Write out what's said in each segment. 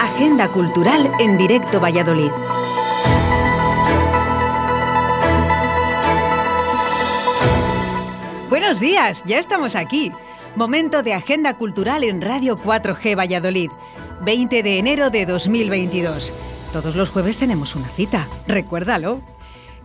Agenda Cultural en directo Valladolid. Buenos días, ya estamos aquí. Momento de Agenda Cultural en Radio 4G Valladolid, 20 de enero de 2022. Todos los jueves tenemos una cita, recuérdalo.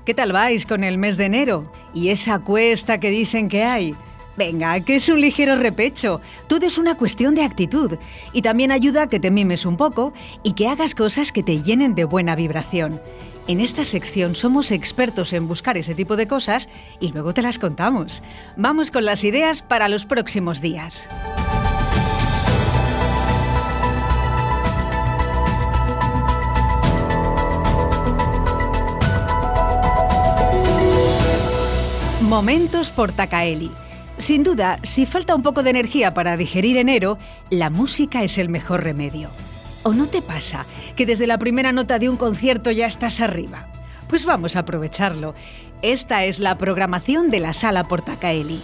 ¿Qué tal vais con el mes de enero? ¿Y esa cuesta que dicen que hay? Venga, que es un ligero repecho. Todo es una cuestión de actitud. Y también ayuda a que te mimes un poco y que hagas cosas que te llenen de buena vibración. En esta sección somos expertos en buscar ese tipo de cosas y luego te las contamos. Vamos con las ideas para los próximos días. Momentos por Tacaeli sin duda, si falta un poco de energía para digerir enero, la música es el mejor remedio. ¿O no te pasa que desde la primera nota de un concierto ya estás arriba? Pues vamos a aprovecharlo. Esta es la programación de la Sala Portacaeli.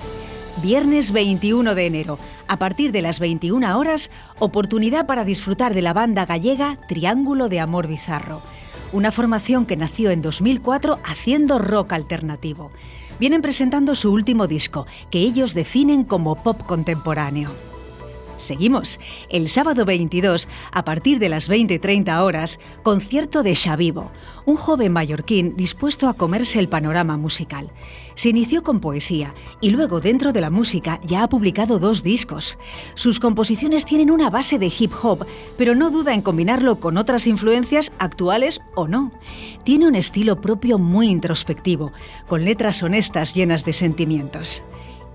Viernes 21 de enero, a partir de las 21 horas, oportunidad para disfrutar de la banda gallega Triángulo de Amor Bizarro, una formación que nació en 2004 haciendo rock alternativo vienen presentando su último disco, que ellos definen como pop contemporáneo. Seguimos. El sábado 22, a partir de las 20.30 horas, concierto de Xavivo, un joven mallorquín dispuesto a comerse el panorama musical. Se inició con poesía y luego dentro de la música ya ha publicado dos discos. Sus composiciones tienen una base de hip hop, pero no duda en combinarlo con otras influencias actuales o no. Tiene un estilo propio muy introspectivo, con letras honestas llenas de sentimientos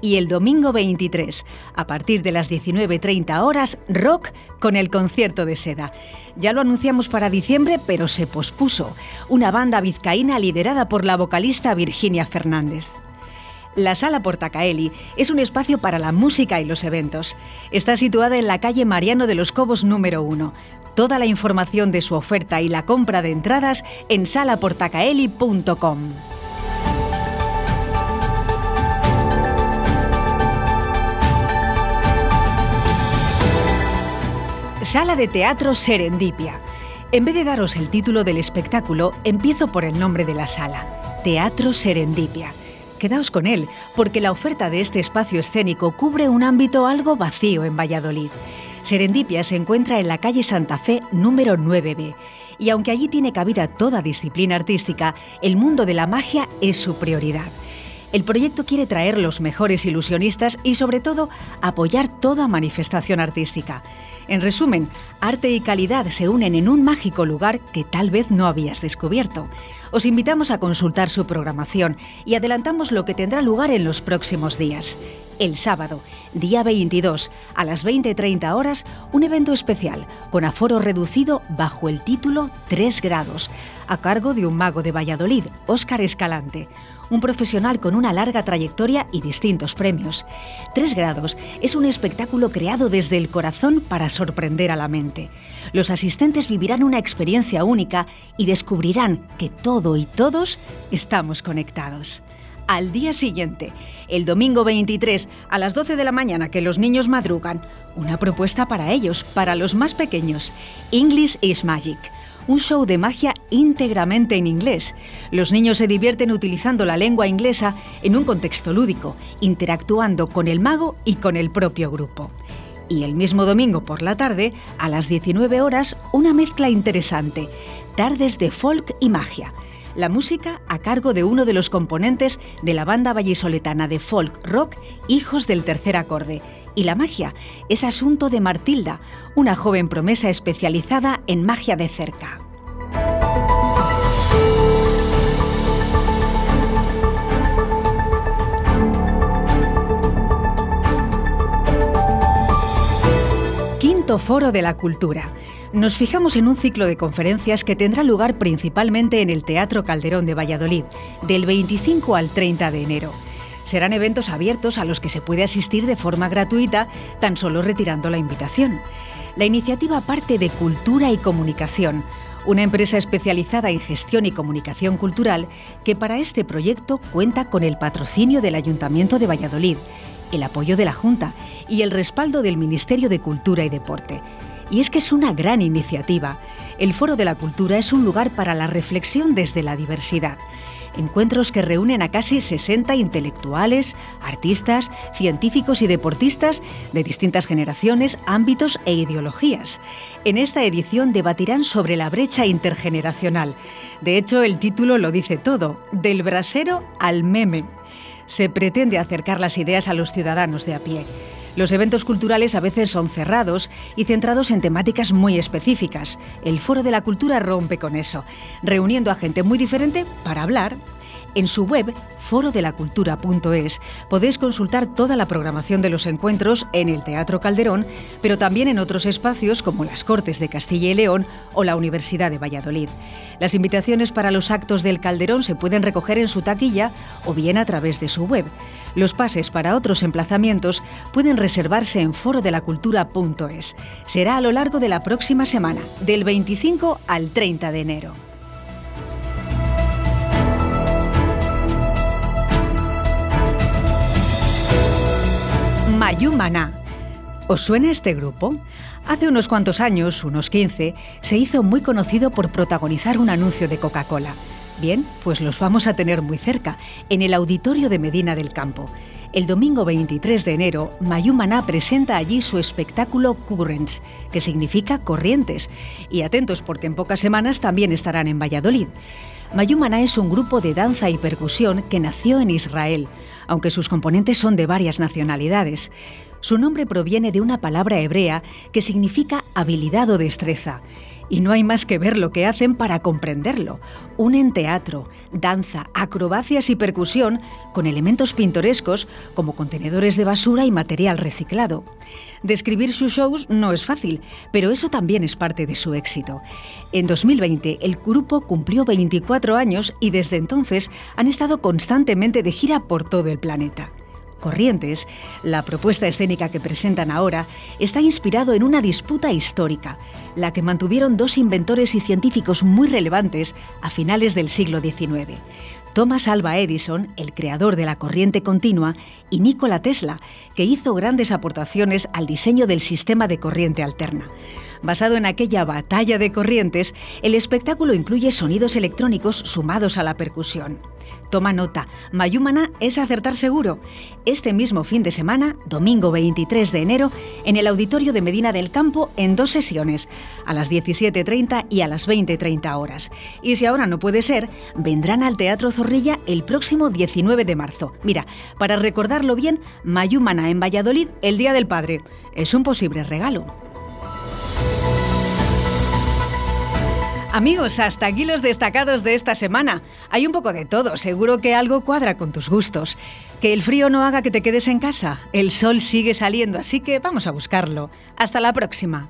y el domingo 23, a partir de las 19.30 horas, rock con el concierto de seda. Ya lo anunciamos para diciembre, pero se pospuso. Una banda vizcaína liderada por la vocalista Virginia Fernández. La Sala Portacaeli es un espacio para la música y los eventos. Está situada en la calle Mariano de los Cobos número 1. Toda la información de su oferta y la compra de entradas en salaportacaeli.com. Sala de Teatro Serendipia. En vez de daros el título del espectáculo, empiezo por el nombre de la sala, Teatro Serendipia. Quedaos con él, porque la oferta de este espacio escénico cubre un ámbito algo vacío en Valladolid. Serendipia se encuentra en la calle Santa Fe número 9B, y aunque allí tiene cabida toda disciplina artística, el mundo de la magia es su prioridad. El proyecto quiere traer los mejores ilusionistas y sobre todo apoyar toda manifestación artística. En resumen, arte y calidad se unen en un mágico lugar que tal vez no habías descubierto. Os invitamos a consultar su programación y adelantamos lo que tendrá lugar en los próximos días. El sábado, día 22, a las 20.30 horas, un evento especial con aforo reducido bajo el título 3 grados, a cargo de un mago de Valladolid, Óscar Escalante un profesional con una larga trayectoria y distintos premios. Tres grados es un espectáculo creado desde el corazón para sorprender a la mente. Los asistentes vivirán una experiencia única y descubrirán que todo y todos estamos conectados. Al día siguiente, el domingo 23, a las 12 de la mañana que los niños madrugan, una propuesta para ellos, para los más pequeños, English is Magic un show de magia íntegramente en inglés. Los niños se divierten utilizando la lengua inglesa en un contexto lúdico, interactuando con el mago y con el propio grupo. Y el mismo domingo por la tarde, a las 19 horas, una mezcla interesante, tardes de folk y magia. La música a cargo de uno de los componentes de la banda vallisoletana de folk rock Hijos del Tercer Acorde, y la magia es asunto de Martilda, una joven promesa especializada en magia de cerca. Foro de la Cultura. Nos fijamos en un ciclo de conferencias que tendrá lugar principalmente en el Teatro Calderón de Valladolid, del 25 al 30 de enero. Serán eventos abiertos a los que se puede asistir de forma gratuita, tan solo retirando la invitación. La iniciativa parte de Cultura y Comunicación, una empresa especializada en gestión y comunicación cultural que para este proyecto cuenta con el patrocinio del Ayuntamiento de Valladolid, el apoyo de la Junta y el respaldo del Ministerio de Cultura y Deporte. Y es que es una gran iniciativa. El Foro de la Cultura es un lugar para la reflexión desde la diversidad encuentros que reúnen a casi 60 intelectuales, artistas, científicos y deportistas de distintas generaciones, ámbitos e ideologías. En esta edición debatirán sobre la brecha intergeneracional. De hecho, el título lo dice todo, del brasero al meme. Se pretende acercar las ideas a los ciudadanos de a pie. Los eventos culturales a veces son cerrados y centrados en temáticas muy específicas. El Foro de la Cultura rompe con eso, reuniendo a gente muy diferente para hablar en su web, forodelacultura.es, podéis consultar toda la programación de los encuentros en el Teatro Calderón, pero también en otros espacios como las Cortes de Castilla y León o la Universidad de Valladolid. Las invitaciones para los actos del Calderón se pueden recoger en su taquilla o bien a través de su web. Los pases para otros emplazamientos pueden reservarse en forodelacultura.es. Será a lo largo de la próxima semana, del 25 al 30 de enero. Mayumana. ¿Os suena este grupo? Hace unos cuantos años, unos 15, se hizo muy conocido por protagonizar un anuncio de Coca-Cola. Bien, pues los vamos a tener muy cerca, en el auditorio de Medina del Campo. El domingo 23 de enero, Mayumana presenta allí su espectáculo Currents, que significa corrientes. Y atentos porque en pocas semanas también estarán en Valladolid. Mayumana es un grupo de danza y percusión que nació en Israel aunque sus componentes son de varias nacionalidades. Su nombre proviene de una palabra hebrea que significa habilidad o destreza. Y no hay más que ver lo que hacen para comprenderlo. Unen teatro, danza, acrobacias y percusión con elementos pintorescos como contenedores de basura y material reciclado. Describir sus shows no es fácil, pero eso también es parte de su éxito. En 2020 el grupo cumplió 24 años y desde entonces han estado constantemente de gira por todo el planeta. Corrientes, la propuesta escénica que presentan ahora está inspirado en una disputa histórica, la que mantuvieron dos inventores y científicos muy relevantes a finales del siglo XIX. Thomas Alva Edison, el creador de la corriente continua, y Nikola Tesla, que hizo grandes aportaciones al diseño del sistema de corriente alterna. Basado en aquella batalla de corrientes, el espectáculo incluye sonidos electrónicos sumados a la percusión. Toma nota, Mayumana es acertar seguro. Este mismo fin de semana, domingo 23 de enero, en el Auditorio de Medina del Campo en dos sesiones, a las 17.30 y a las 20.30 horas. Y si ahora no puede ser, vendrán al Teatro Zorrilla el próximo 19 de marzo. Mira, para recordarlo bien, Mayumana en Valladolid el Día del Padre. Es un posible regalo. Amigos, hasta aquí los destacados de esta semana. Hay un poco de todo, seguro que algo cuadra con tus gustos. Que el frío no haga que te quedes en casa. El sol sigue saliendo, así que vamos a buscarlo. Hasta la próxima.